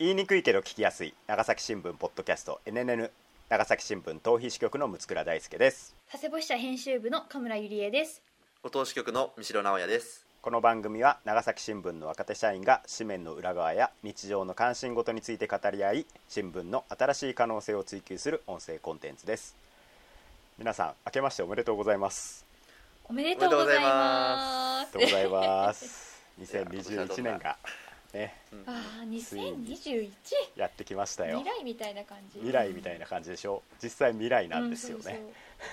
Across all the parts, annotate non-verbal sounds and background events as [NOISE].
言いにくいけど聞きやすい。長崎新聞ポッドキャスト NNN 長崎新聞逃避支局の六倉大輔です。佐世保支社編集部の神村ゆりえです。お通し局の三城直也です。この番組は長崎新聞の若手社員が紙面の裏側や日常の関心事について語り合い新聞の新しい可能性を追求する音声コンテンツです。皆さん明けましておめでとうございます。おめでとうございます。ありがとうございます。2021 [LAUGHS] 年がね。ああ2021やってきましたよ。未来みたいな感じ？未来みたいな感じでしょ？実際未来なんですよね、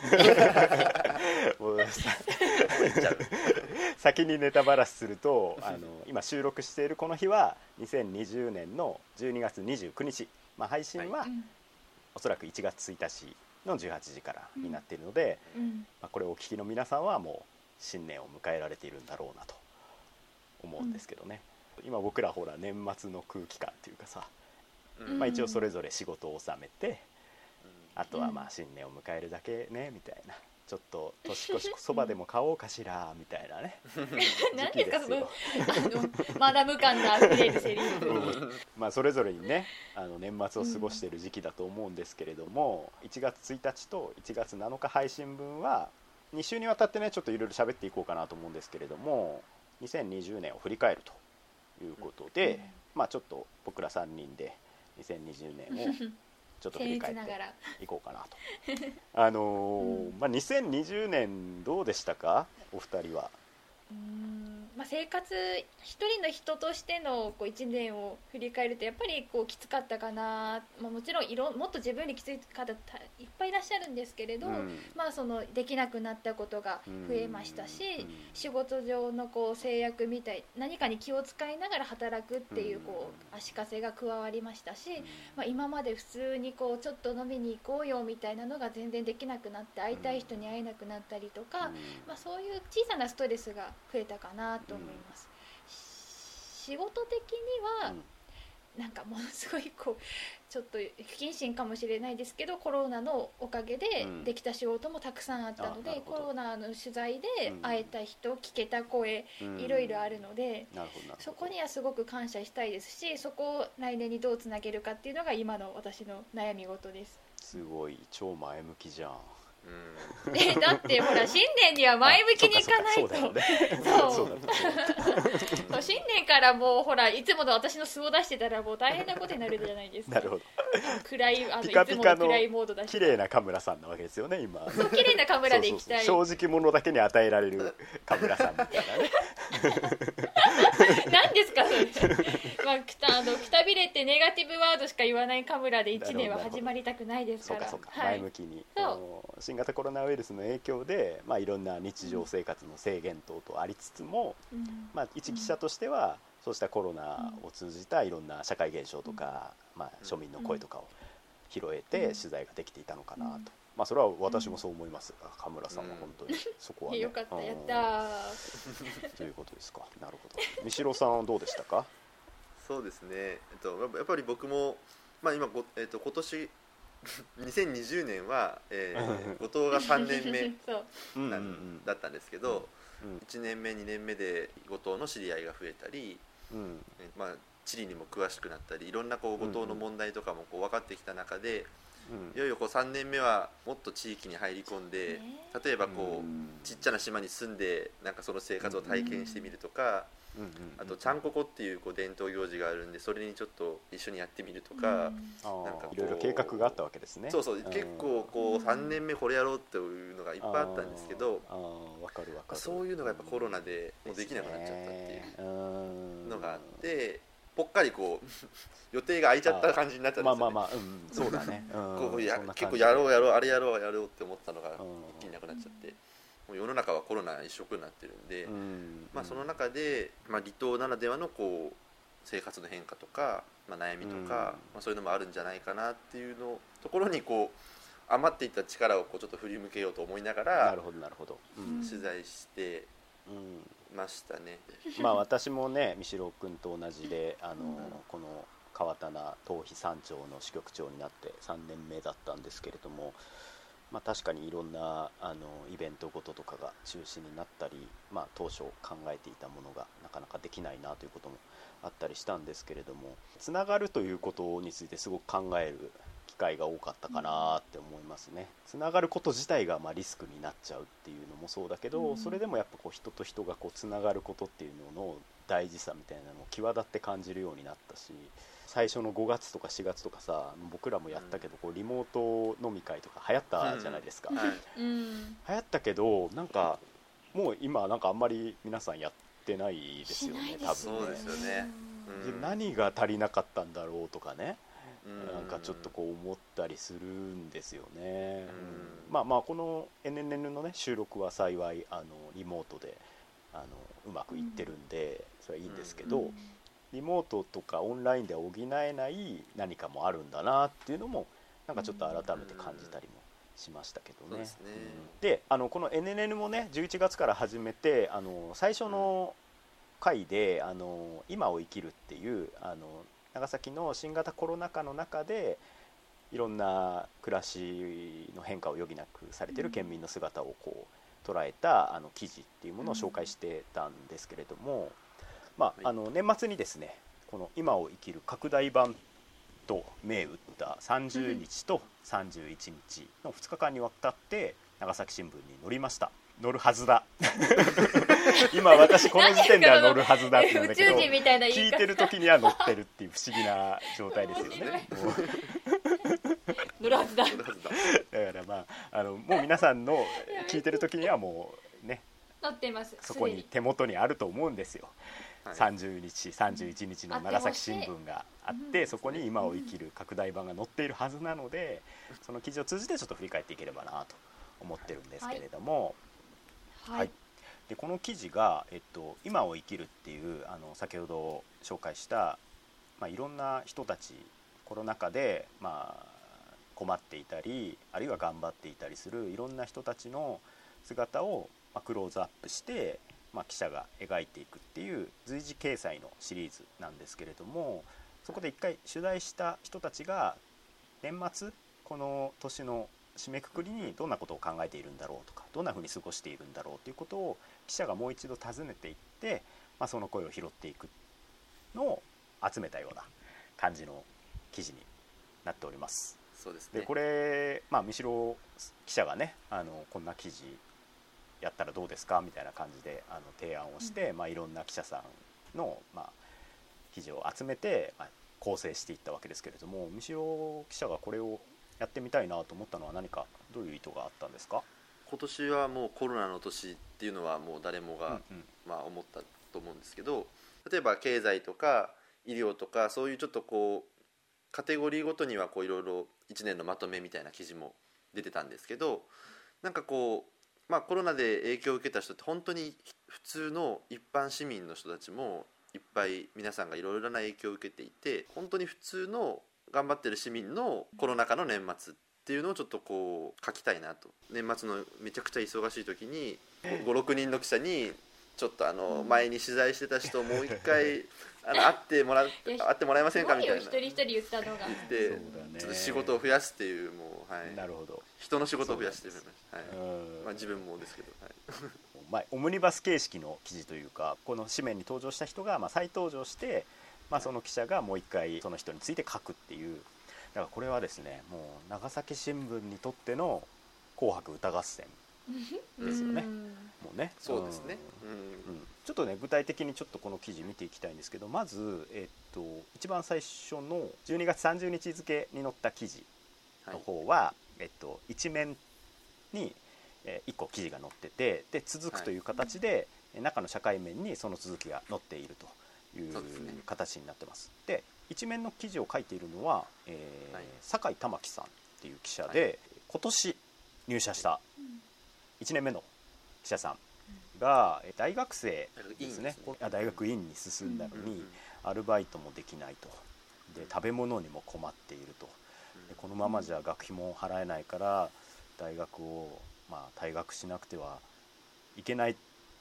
[LAUGHS] 先にネタバラシするとあの今収録しているこの日は2020年の12月29日、まあ、配信は、うん。おそらく1月1日の18時からになっているので、うん。まあ、これをお聞きの皆さんはもう新年を迎えられているんだろうなと思うんですけどね、今僕らほら年末の空気感っていうかさ、うん。まあ、一応それぞれ仕事を収めて、うあとはまあ新年を迎えるだけねみたいな。ちょっと年越し [LAUGHS] そばでも買おうかしらみたいなね。[LAUGHS] 何時期ですかそのマダム感のあふれるセリフうん。まあそれぞれにねあの年末を過ごしている時期だと思うんですけれども、1月1日と1月7日配信分は2週にわたってねちょっといろいろ喋っていこうかなと思うんですけれども2020年を振り返るということで、うん。まあちょっと僕ら3人で2020年をちょっと振僭り返っていこうかなと。[LAUGHS] あのーうん。まあ、2020年どうでしたか？お二人は。うーんまあ生活一人の人としてのこう1年を振り返るとやっぱりこうきつかったかな、まあ、もちろんいろもっと自分にきつい方たいっぱいいらっしゃるんですけれど、うん。まあそのできなくなったことが増えましたし、うん。仕事上のこう制約みたい何かに気を使いながら働くっていうこうう足かせが加わりましたし、まあ、今まで普通にこうちょっと飲みに行こうよみたいなのが全然できなくなって会いたい人に会えなくなったりとか、まあ、そういう小さなストレスが増えたかなと思います、し仕事的にはうん。なんかものすごいこう [LAUGHS] ちょっと不謹慎かもしれないですけどコロナのおかげでうん。できた仕事もたくさんあったので、あなるほど。コロナの取材でうん。会えた人、聞けた声うん。いろいろあるので、そこにはすごく感謝したいですしそこを来年にどうつなげるかっていうのが今の私の悩み事です。すごい。超前向きじゃんんえ [LAUGHS] だってほら新年には前向きにいかないと。あそうね。新年からもうほらいつもの私の素を出してたらもう大変なことになるじゃないですか。なるほど。暗いあのいつもの暗いモードだし綺麗なカムラさんなわけですよね今。そう綺麗なカメラで行きたい。正直者だけに与えられるカムラさんみたいなね。何 [LAUGHS] ですかそれ、まあ、くたあのくたびれてネガティブワードしか言わないカメラで1年は始まりたくないですから。そうかそうか、はい。前向きに新型コロナウイルスの影響で、まあ、いろんな日常生活の制限等々ありつつも、うん。まあ、一記者としては、そうしたコロナを通じたいろんな社会現象とか、まあ、庶民の声とかを拾えてうん。取材ができていたのかなと、うんまあ、それは私もそう思います。が河村さんは本当にそこはね、よかったうん。やったー。[LAUGHS] ということですか。なるほど。三城さんはどうでしたか？そうですね、えっと、やっぱり僕も、まあ、今ご、えっと、今年 [LAUGHS] 2020年は、えー、後藤が3年目 [LAUGHS] そう。うんなうん。んだったんですけど、うん。1年目2年目で後藤の知り合いが増えたり、うん。えまあ、地理にも詳しくなったりいろんなこう後藤の問題とかもこう分かってきた中で、いよいよこう3年目はもっと地域に入り込んで、ね。例えばこう、うん。ちっちゃな島に住んでなんかその生活を体験してみるとか、あとちゃんここっていうこう伝統行事があるんでそれにちょっと一緒にやってみるとか、なんかいろいろ計画があったわけですね。そうそう、ん。結構こう3年目これやろうっていうのがいっぱいあったんですけどあーあーわかるわかる。そういうのがやっぱコロナでもうできなくなっちゃったっていうのがあってぽっかりこう予定が空いちゃった感じになったんですよ、ね。まあまあまあうんそうだね、うんこうや結構やろうやろうあれやろうやろうって思ったのがうん。一気になくなっちゃって。もう世の中はコロナ一色になってるんで、うん。まあ、その中で、まあ、離島ならではのこう生活の変化とか、まあ、悩みとか、うん。まあ、そういうのもあるんじゃないかなっていうのところにこう余っていった力をこうちょっと振り向けようと思いながならるほどなるほど、ううん。ん取材してうんましたね。まあ私もね三代君と同じであの、うんこの川棚逃避山頂の支局長になって3年目だったんですけれども、まあ、確かにいろんなあのイベントごととかが中止になったり、まあ、当初考えていたものがなかなかできないなということもあったりしたんですけれどもつながるということについてすごく考える機会が多かったかなって思いますね。つながること自体がまあリスクになっちゃうっていうのもそうだけど、うん。それでもやっぱこう人と人がこうつながることっていうのの大事さみたいなのを際立って感じるようになったし最初の5月とか4月とかさ僕らもやったけどこうリモート飲み会とか流行ったじゃないですか、はい。うん。流行ったけどなんかもう今なんかあんまり皆さんやってないですよね多分そうですよね。でうん。何が足りなかったんだろうとかね。うんなんかちょっとこう思ったりするんですよね、うん。まあまあこの NNN のね収録は幸いあのリモートであのうまくいってるんで、それはいいんですけど、リモートとかオンラインでは補えない何かもあるんだなっていうのもなんかちょっと改めて感じたりもしましたけどね。ね。うん。であのこの NNN もね11月から始めてあの最初の回で「あの今を生きる」っていうあの長崎の新型コロナ禍の中でいろんな暮らしの変化を余儀なくされている県民の姿をこう捉えたあの記事っていうものを紹介してたんですけれども、まあ、あの年末にですねこの「今を生きる」拡大版と銘打った30日と31日の2日間にわたって長崎新聞に載りました。載るはずだ [LAUGHS] [LAUGHS] 今私この時点では載るはずだって言うんだ宇けど宙人みたいな言い方。聞いてる時には載ってるっていう不思議な状態ですよね。もう。乗るはずだ。だ。からまああのもう皆さんの聞いてる時にはもうね乗ってます。そこに手元にあると思うんですよ、はい。30日31日の長崎新聞があって、うんそこに今を生きる拡大版が載っているはずなのでその記事を通じてちょっと振り返っていければなと思ってるんですけれども、はい、はいでこの記事が、えっと「今を生きる」っていうあの先ほど紹介した、まあ、いろんな人たちコロナ禍で、まあ、困っていたりあるいは頑張っていたりするいろんな人たちの姿を、まあ、クローズアップして、まあ、記者が描いていくっていう随時掲載のシリーズなんですけれどもそこで一回取材した人たちが年末この年の締めくくりにどんなことを考えているんだろうとかどんなふうに過ごしているんだろうということを記者がもう一度尋ねていって、まあ、その声を拾っていくのを集めたような感じの記事になっております。そうですね。でこれ、まあ、三代記者がねあのこんな記事やったらどうですかみたいな感じであの提案をして、まあ、いろんな記者さんの、まあ、記事を集めて、まあ、構成していったわけですけれども三代記者がこれをやってみたいなと思ったのは何かどういう意図があったんですか、今年はもうコロナの年っていうのはもう誰もが、うんうん。まあ、思ったと思うんですけど例えば経済とか医療とかそういうちょっとこうカテゴリーごとにはこういろいろ1年のまとめみたいな記事も出てたんですけどなんかこう、まあ、コロナで影響を受けた人って本当に普通の一般市民の人たちもいっぱい皆さんがいろいろな影響を受けていて本当に普通の頑張ってる市民のコロナ禍の年末っていうのをちょっとこう書きたいなと。年末のめちゃくちゃ忙しい時に56人の記者にちょっとあの前に取材してた人をもう一回 [LAUGHS] あの会ってもらう会ってもらえませんか？みたいな。一人一人言ったのが。でそうだね。ちょっと仕事を増やすっていうもう、はい、なるほど、人の仕事を増やしてみました、はい。うんまあ、自分もですけど、はい、[LAUGHS] まあ、オムニバス形式の記事というかこの紙面に登場した人がまあ再登場して、まあ、その記者がもう一回その人について書くっていうだからこれはですねもう長崎新聞にとっての「紅白歌合戦」ですよね。うん。もうね。そうですね、ううん。んうん。ちょっとね具体的にちょっとこの記事見ていきたいんですけどまず、えっと、一番最初の12月30日付に載った記事の方は、えっと、一面に、え1個記事が載っててで続くという形で、え中の社会面にその続きが載っているという形になってます。で一面の記事を書いているのは、えーはい。酒井玉樹さんっていう記者で、今年入社した1年目の記者さんがえ大学生ですね。大学院ですねあ大学院に進んだのに、アルバイトもできないと。で食べ物にも困っていると。でこのままじゃ学費も払えないから大学を、まあ、退学しなくてはいけない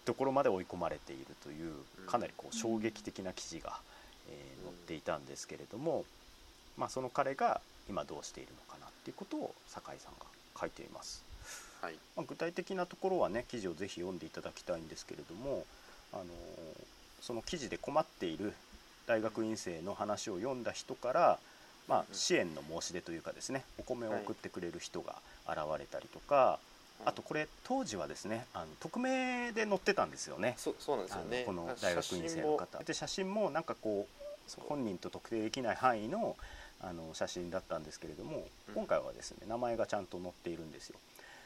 ところまで追い込まれているといううん。かなりこう衝撃的な記事が、えー載っていたんですけれども、まあ、その彼が今どうしているのかなっていうことを酒井さんが書いています。はいまあ、具体的なところはね記事をぜひ読んでいただきたいんですけれどもあのその記事で困っている大学院生の話を読んだ人から、まあうん、支援の申し出というかですねお米を送ってくれる人が現れたりとか、あとこれ当時はですねあの匿名で載ってたんですよね。そうそうなんですよね。この大学院生の方。で写真もなんかこう本人と特定できない範囲のあの写真だったんですけれども、うん。今回はですね名前がちゃんと載っているんですよ。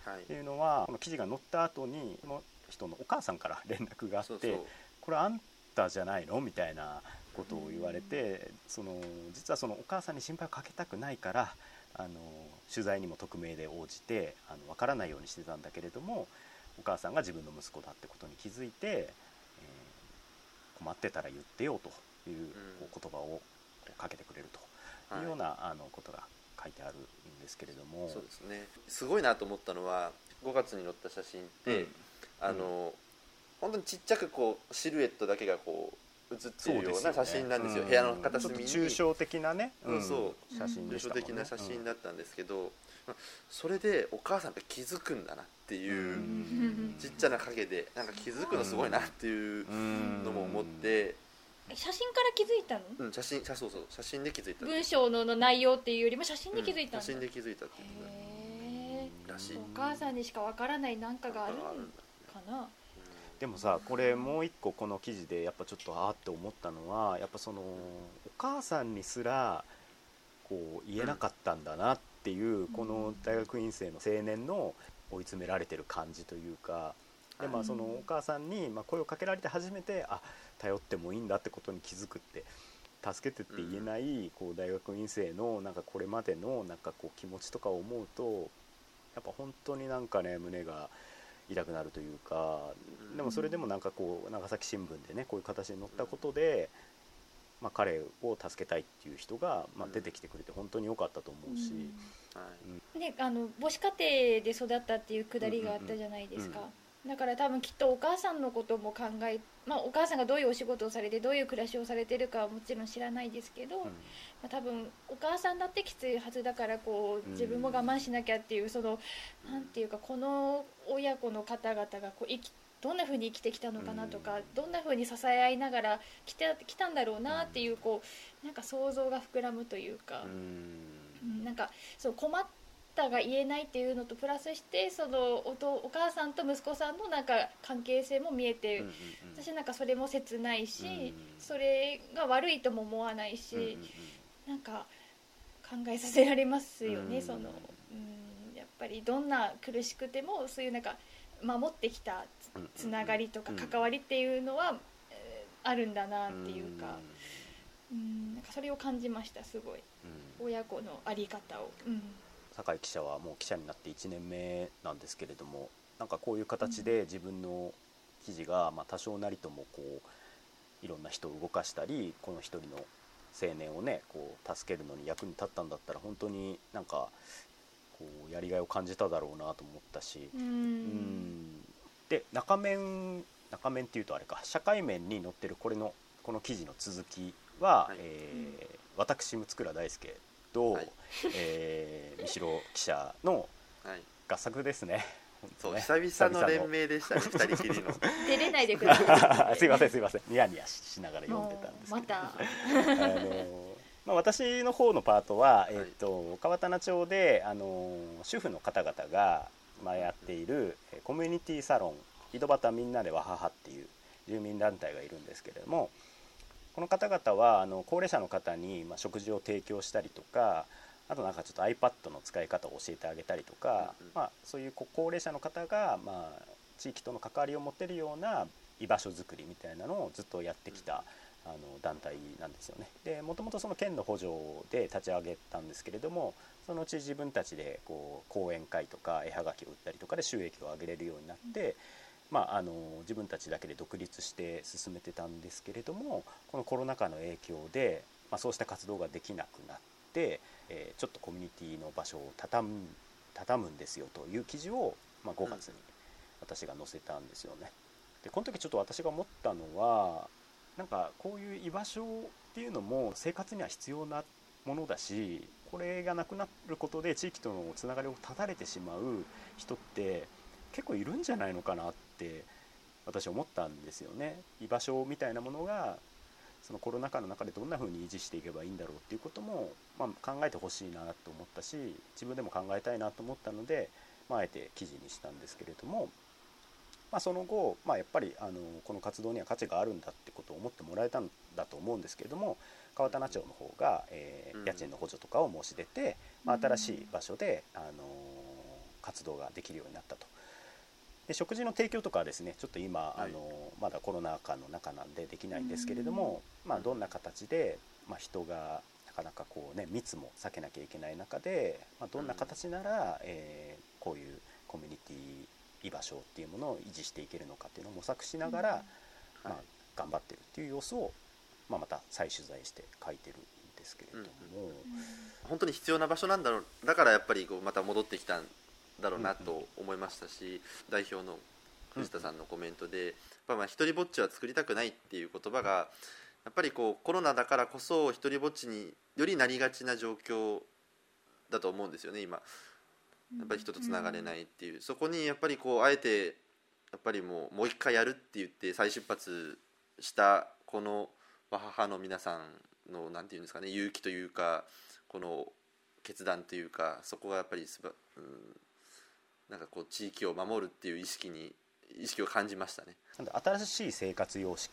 はい。っていうのはこの記事が載った後にこの人のお母さんから [LAUGHS] 連絡があってこれあんたじゃないの？みたいなことを言われてその実はそのお母さんに心配をかけたくないからあの取材にも匿名で応じてあの分からないようにしてたんだけれどもお母さんが自分の息子だってことに気づいて、えー困ってたら言ってよという言葉をかけてくれるというような、あのことが書いてあるんですけれども。そうですね。すごいなと思ったのは5月に載った写真って、うん。あの本当にちっちゃくこうシルエットだけがこう写っているような写真なんですよ。う部屋の片隅に。抽象的なね、うん。そう写真で抽象したね。的な写真だったんですけど、それでお母さんが気づくんだなっていう、うん。ちっちゃな影でなんか気づくのすごいなっていうのも思って、写真から気づいたの？うん、写真写そうそう。写真で気づいた。文章のの内容っていうよりも写真に気づいたんだ、うん写真で気づいたっていう。へえらしい。お母さんにしかわからない何かがあるかな？でもさこれもう一個この記事でやっぱちょっとあーって思ったのはやっぱそのお母さんにすらこう言えなかったんだなっていう、この大学院生の青年の追い詰められてる感じというかでまあそのお母さんにまあ声をかけられて初めてあ頼ってもいいんだってことに気づくって助けてって言えないこう大学院生のなんかこれまでのなんかこう気持ちとかを思うとやっぱ本当になんかね胸が痛くなるというかうんでもそれでもなんかこう長崎新聞でねこういう形に載ったことで、まあ、彼を助けたいっていう人が、まあ、うん。出てきてくれて本当に良かったと思うし、はい。であの母子家庭で育ったっていうくだりがあったじゃないですか、だから多分きっとお母さんのことも考え、まあ、お母さんがどういうお仕事をされてどういう暮らしをされてるかはもちろん知らないですけど、うん。まあ、多分お母さんだってきついはずだからこうん。う自分も我慢しなきゃっていうそのなんていうかこの親子の方々がこう生きどんな風に生きてきたのかなとか、うん。どんな風に支え合いながら来てきたんだろうなっていうこうなんか想像が膨らむというか、うんなんかそう困ったが言えないっていうのとプラスしてそのおとお母さんと息子さんのなんか関係性も見えて、うんうんうん。私なんかそれも切ないし、うんそれが悪いとも思わないし。うんうんうん。なんか考えさせられますよね、うんその、うん、やっぱりどんな苦しくてもそういうなんか守ってきたうんうんつつながりとかうん。関わりっていうのは、えーあるんだなっていうか、うん、なんかそれを感じましたすごい。うん。親子の在り方を、うん、酒井記者はもう記者になって1年目なんですけれどもなんかこういう形で自分の記事がまあ多少なりともこういろんな人を動かしたりこの一人の青年をねこう助けるのに役に立ったんだったら本当になんかこうやりがいを感じただろうなと思ったし、うんうん。で中面中面っていうとあれか社会面に載ってるこれのこの記事の続きは、はいえー私六倉大輔と、はい。えー三代記者のはい。合作ですね。そうね。久々の連名でしたね二人きりの。出れないでください。[LAUGHS] すいませんすいません。ニヤニヤしながら読んでもたんですうけど、またあのまあ、私の方のパートは、い。えっと川棚町であの主婦の方々が、まあ、やっているえーコミュニティサロン井戸端みんなでわははっていう住民団体がいるんですけれどもこの方々はあの高齢者の方に、まあ、食事を提供したりとかあとなんかちょっと iPad の使い方を教えてあげたりとか、うんうん。まあ、そういうこ高齢者の方が、まあ、地域との関わりを持てるような居場所づくりみたいなのをずっとやってきた、あの団体なんですよね。でもともとその県の補助で立ち上げたんですけれどもそのうち自分たちでこう講演会とか絵はがきを売ったりとかで収益を上げれるようになって、まあ、あの自分たちだけで独立して進めてたんですけれどもこのコロナ禍の影響で、まあ、そうした活動ができなくなって、えーちょっとコミュニティの場所を畳む畳むんですよという記事を、まあ、5月に私が載せたんですよね。でこの時ちょっと私が思ったのはなんかこういう居場所っていうのも生活には必要なものだしこれがなくなることで地域とのつながりを断たれてしまう人って結構いるんじゃないのかなって私思ったんですよね居場所みたいなものがそのコロナ禍の中でどんな風に維持していけばいいんだろうっていうことも、まあ、考えてほしいなと思ったし自分でも考えたいなと思ったので、まあ、あえて記事にしたんですけれども、まあ、その後、まあ、やっぱりあのこの活動には価値があるんだってことを思ってもらえたんだと思うんですけれども川棚町の方が、えー、家賃の補助とかを申し出て、まあ、新しい場所で、あの活動ができるようになったと。で食事の提供とかはですねちょっと今、はい、あのまだコロナ禍の中なんでできないんですけれども、まあ、どんな形で、まあ、人がなかなかこうね密も避けなきゃいけない中で、まあ、どんな形なら、えー、こういうコミュニティ居場所っていうものを維持していけるのかっていうのを模索しながら、まあ、頑張ってるっていう様子を、まあ、また再取材して書いてるんですけれども、うん。うん、本当に必要な場所なんだろうだからやっぱりこうまた戻ってきただろうなと思いましたし、代表の藤田さんのコメントで、まあ一人ぼっちは作りたくないっていう言葉がやっぱりこうコロナだからこそ一人ぼっちによりなりがちな状況だと思うんですよね今。やっぱり人とつながれないっていう、そこにやっぱりこうあえてやっぱりもうもう一回やるって言って再出発したこの母の皆さんのなんていうんですかね勇気というかこの決断というかそこがやっぱりすば、うん、なんかこう地域を守るっていう意識に意識を感じましたね。新しい生活様式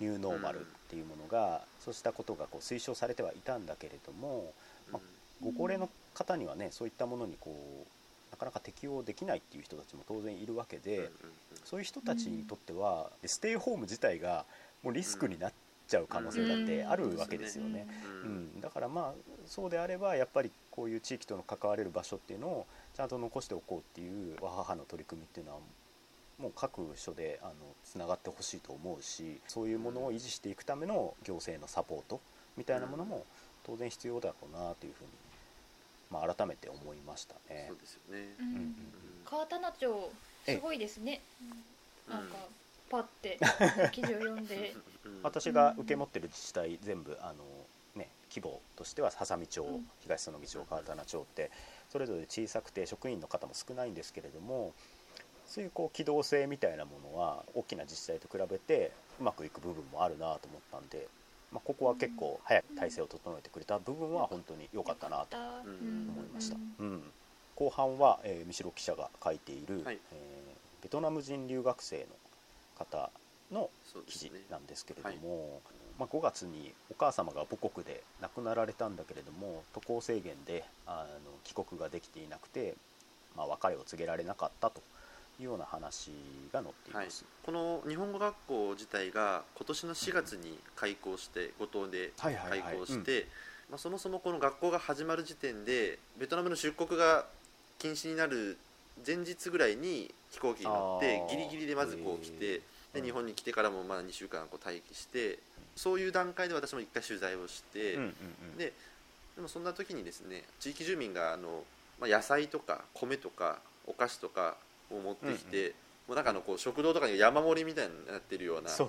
ニューノーマルっていうものが、うん、そうしたことがこう推奨されてはいたんだけれども、まあ、ご高齢の方にはねそういったものにこうなかなか適応できないっていう人たちも当然いるわけで、そういう人たちにとってはステイホーム自体がもうリスクになっちゃう可能性だってあるわけですよね。うん、だからまあそうであればやっぱりこういう地域との関われる場所っていうのをちゃんと残しておこうっていうわははの取り組みっていうのはもう各所であのつながってほしいと思うしそういうものを維持していくための行政のサポートみたいなものも当然必要だろうなというふうに、まあ、改めて思いましたね。そうですよね、うん。うん、川棚町すごいですね、なんかパって [LAUGHS] 記事を読んで。私が受け持ってる自治体全部あのね規模としては波佐見町、東園木町川棚町ってそれぞれ小さくて職員の方も少ないんですけれどもそういうこう機動性みたいなものは大きな自治体と比べてうまくいく部分もあるなと思ったんで、まあ、ここは結構早く体制を整えてくれた部分は本当に良かったなと思いました。うん、後半は、えー、三代記者が書いている、はい、えー、ベトナム人留学生の方の記事なんですけれども、ねはい、まあ、5月にお母様が母国で亡くなられたんだけれども渡航制限であの帰国ができていなくて、まあ、別れを告げられなかったというような話が載っています、はい、この日本語学校自体が今年の4月に開校して五島で開校してそもそもこの学校が始まる時点でベトナムの出国が禁止になる前日ぐらいに飛行機に乗ってギリギリでまずこう来てで日本に来てからもまあ2週間こう待機してそういう段階で私も一回取材をして、ででもそんな時にですね地域住民があの、まあ、野菜とか米とかお菓子とかを持ってきて、もうなんかのこう食堂とかに山盛りみたいになってるような状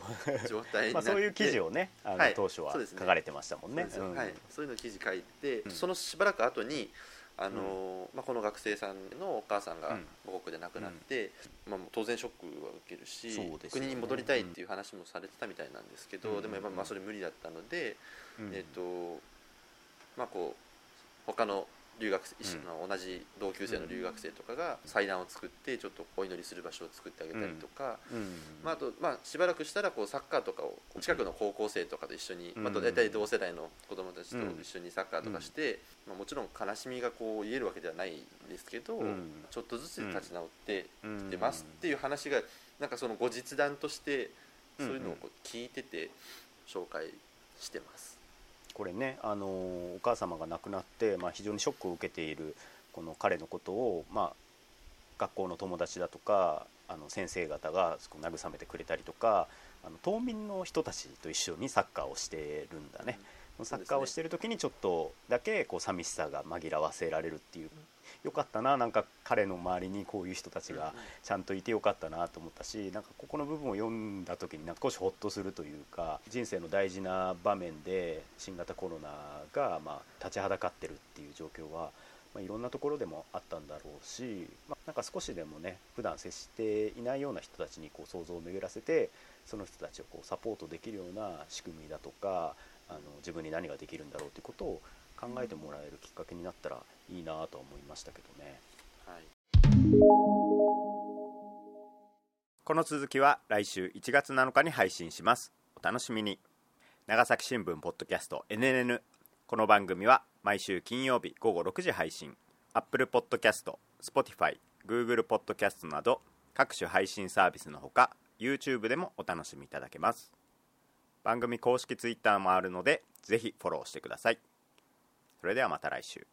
態になって [LAUGHS] そういう記事をねあの、はい、当初は書かれてましたもんね。そう、ね。うん、はい、そういうの記事書いて、うん、そのしばらく後にあの、まあ、この学生さんのお母さんが母国で亡くなって、まあ、当然ショックは受けるし、ね、国に戻りたいっていう話もされてたみたいなんですけど、でもやっぱまあそれ無理だったので、えっ、とまあこう他の留学生、うん、同じ同級生の留学生とかが祭壇を作ってちょっとお祈りする場所を作ってあげたりとか、まあ、あと、まあ、しばらくしたらこうサッカーとかを近くの高校生とかと一緒に、まあ、大体同世代の子供たちと一緒にサッカーとかして、まあ、もちろん悲しみがこう言えるわけではないですけど、ちょっとずつ立ち直ってきてますっていう話がなんかその後日談としてそういうのをこう聞いてて紹介してます。これねあのお母様が亡くなって、まあ、非常にショックを受けているこの彼のことを、まあ、学校の友達だとかあの先生方が慰めてくれたりとかあの島民の人たちと一緒にサッカーをしてるんだね、うん、サッカーをしてる時にちょっとだけこう寂しさが紛らわせられるっていうよかったななんか彼の周りにこういう人たちがちゃんといてよかったなと思ったしなんかここの部分を読んだ時になんか少しほっとするというか人生の大事な場面で新型コロナがまあ立ちはだかってるっていう状況はまあ、いろんなところでもあったんだろうし、まあ、なんか少しでもね普段接していないような人たちにこう想像を巡らせてその人たちをこうサポートできるような仕組みだとかあの自分に何ができるんだろうということを考えてもらえるきっかけになったらいいなと思いましたけどね。はい。この続きは来週1月7日に配信します。お楽しみに。長崎新聞ポッドキャスト NNN この番組は毎週金曜日午後6時配信。Apple Podcast、Spotify、Google Podcast など各種配信サービスのほか YouTube でもお楽しみいただけます。番組公式 Twitter もあるのでぜひフォローしてくださいそれではまた来週。